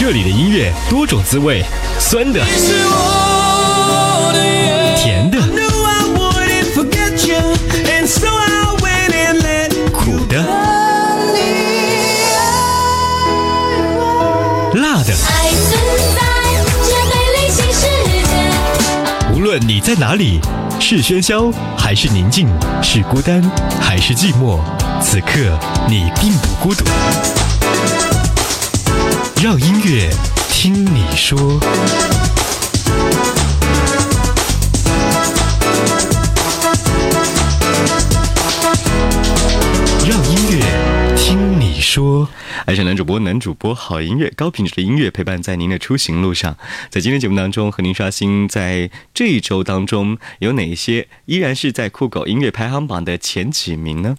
这里的音乐多种滋味，酸的、甜的、苦的、辣的。无论你在哪里，是喧嚣还是宁静，是孤单还是寂寞，此刻你并不孤独。让音乐听你说。让音乐听你说，爱上男主播，男主播好音乐，高品质的音乐陪伴在您的出行路上。在今天节目当中，和您刷新在这一周当中有哪些依然是在酷狗音乐排行榜的前几名呢？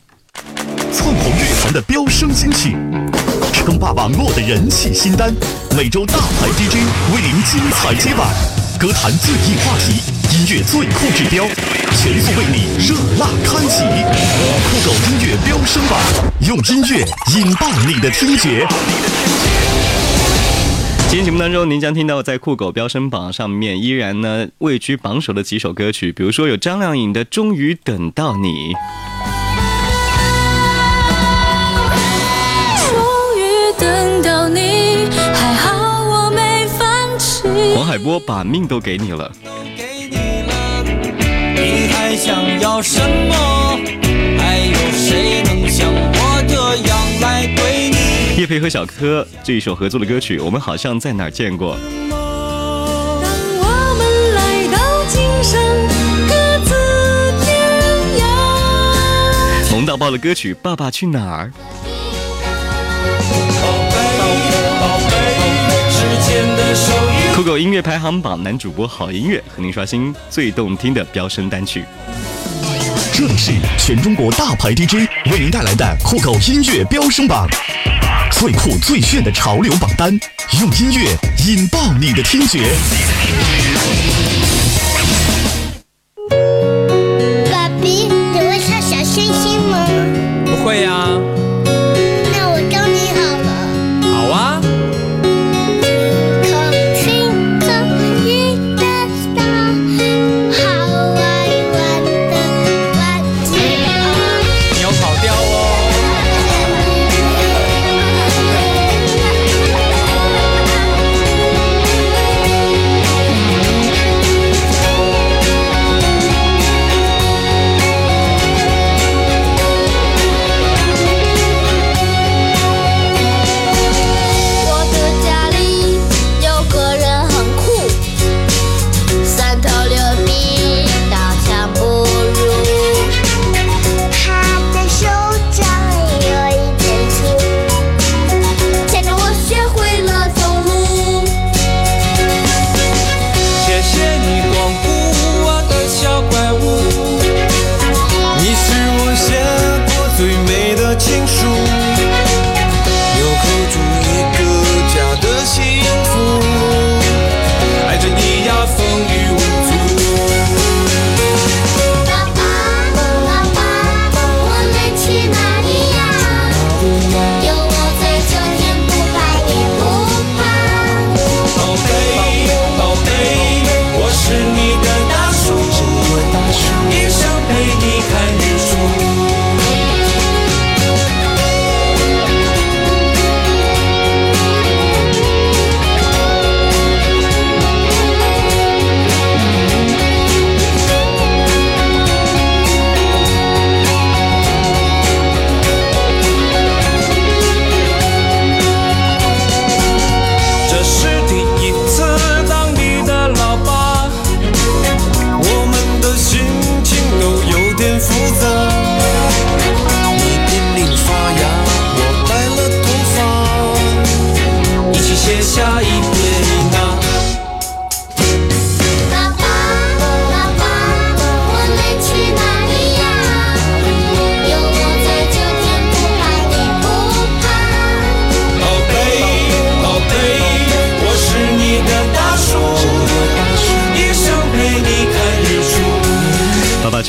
窜红乐坛的飙升新曲，称霸网络的人气新单，每周大牌 DJ 为您精彩接榜，歌坛最硬话题，音乐最酷指标，全速为你热辣开启。酷狗音乐飙升榜，用音乐引爆你的听觉。今天节目当中，您将听到在酷狗飙升榜上面依然呢位居榜首的几首歌曲，比如说有张靓颖的《终于等到你》。海波把命都给你了。都给你了，你还想要什么？还有谁能像我这样来对你？叶培和小柯这一首合作的歌曲，我们好像在哪儿见过。当我们来到今生各自天涯。萌到爆的歌曲《爸爸去哪儿》。酷狗音乐排行榜男主播好音乐和您刷新最动听的飙升单曲。这里是全中国大牌 DJ 为您带来的酷狗音乐飙升榜，最酷最炫的潮流榜单，用音乐引爆你的听觉。爸比，你会唱小星星吗？不会呀、那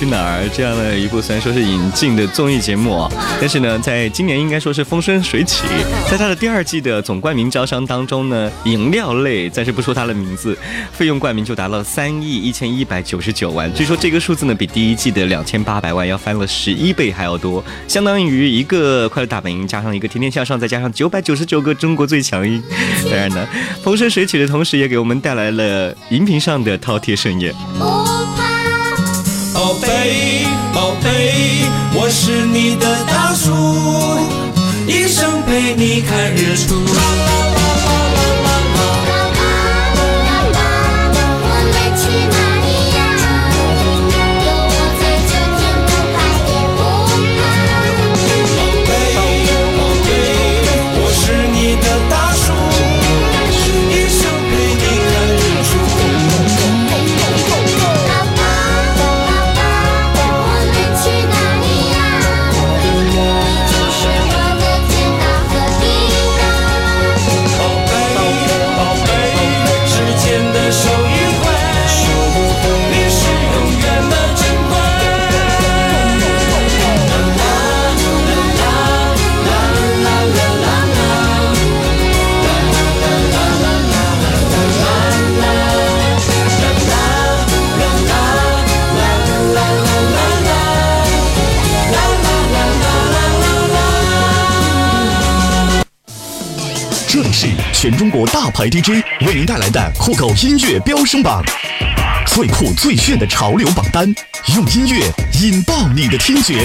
去哪儿》这样的一部虽然说是引进的综艺节目啊，但是呢，在今年应该说是风生水起。在它的第二季的总冠名招商当中呢，饮料类暂时不说它的名字，费用冠名就达到三亿一千一百九十九万。据说这个数字呢，比第一季的两千八百万要翻了十一倍还要多，相当于一个快乐大本营加上一个天天向上，再加上九百九十九个中国最强音。当然呢，风生水起的同时，也给我们带来了荧屏上的饕餮盛宴。是你的大树，一生陪你看日出。全中国大牌 DJ 为您带来的酷狗音乐飙升榜，最酷最炫的潮流榜单，用音乐引爆你的听觉。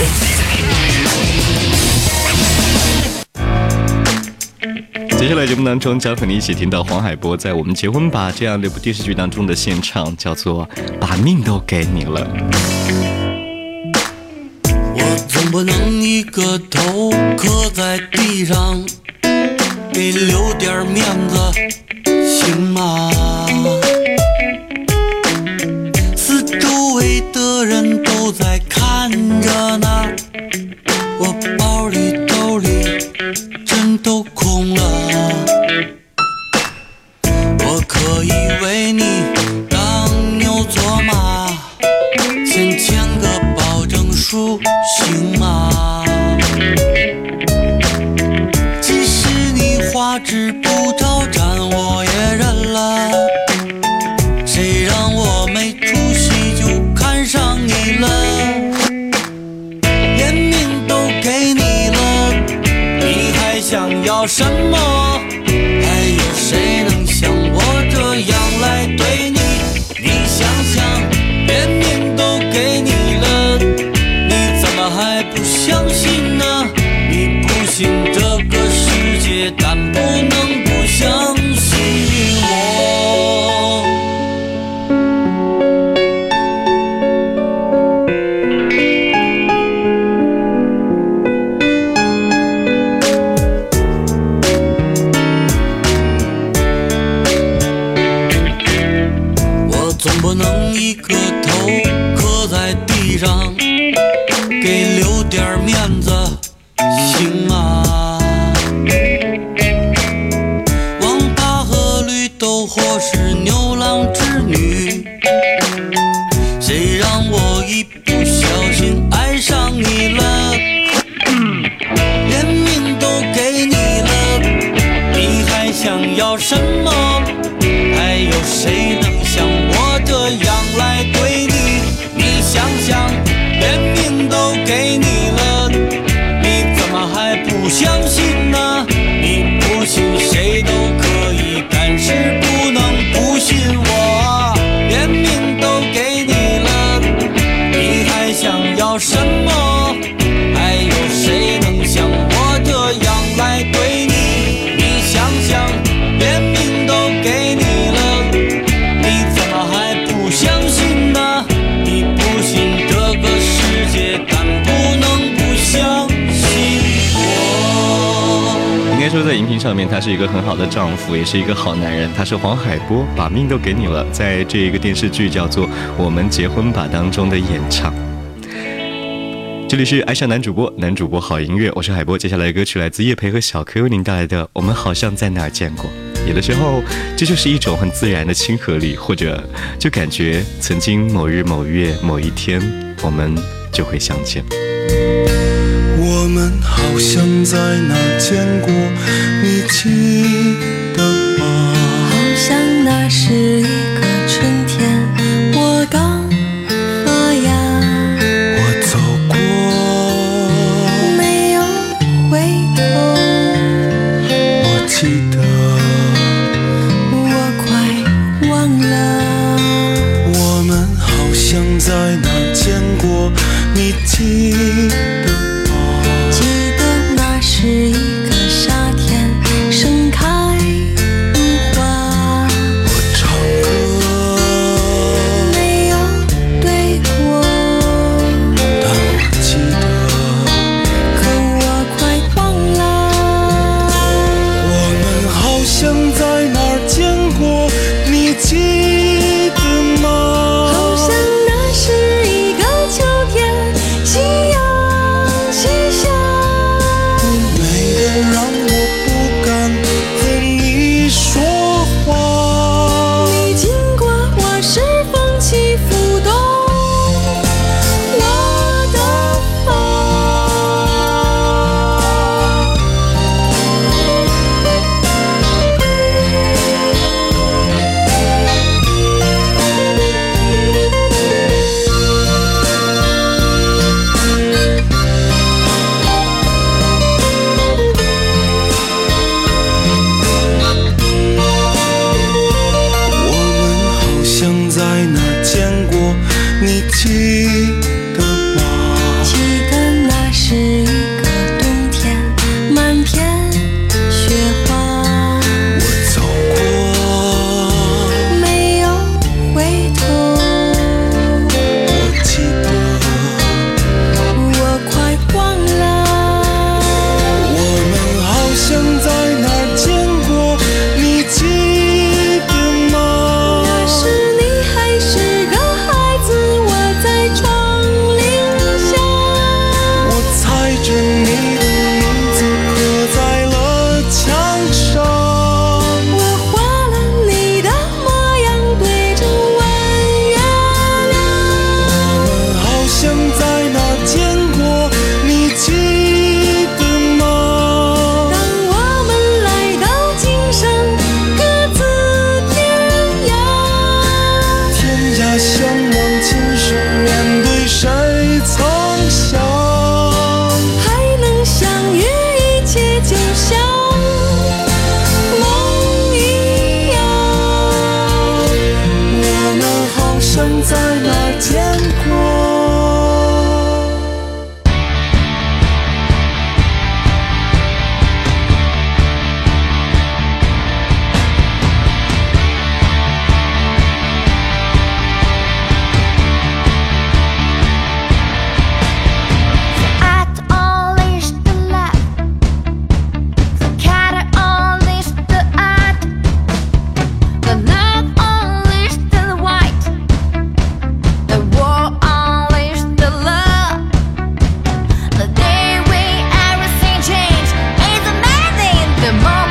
接下来节目当中将和你一起听到黄海波在《我们结婚吧》这样的一部电视剧当中的现场，叫做《把命都给你了》。我总不能一个头磕在地上，给留点面子，行吗？四周围的人都在看着呢，我包里兜里真都空了。我可以为你当牛做马。先签个保证书，行吗？要什么？什么？还有谁能像我这样来对你？你想想，连命都给你了，你怎么还不相信呢？你不信这个世界，但不能不相信我。应该说，在荧屏上面，他是一个很好的丈夫，也是一个好男人。他是黄海波，把命都给你了，在这一个电视剧叫做《我们结婚吧》当中的演唱。这里是爱上男主播，男主播好音乐，我是海波。接下来的歌曲来自叶培和小柯为您带来的《我们好像在哪儿见过》。有的时候，这就是一种很自然的亲和力，或者就感觉曾经某日某月某一天，我们就会相见。我们好像在哪见过，你记 the moment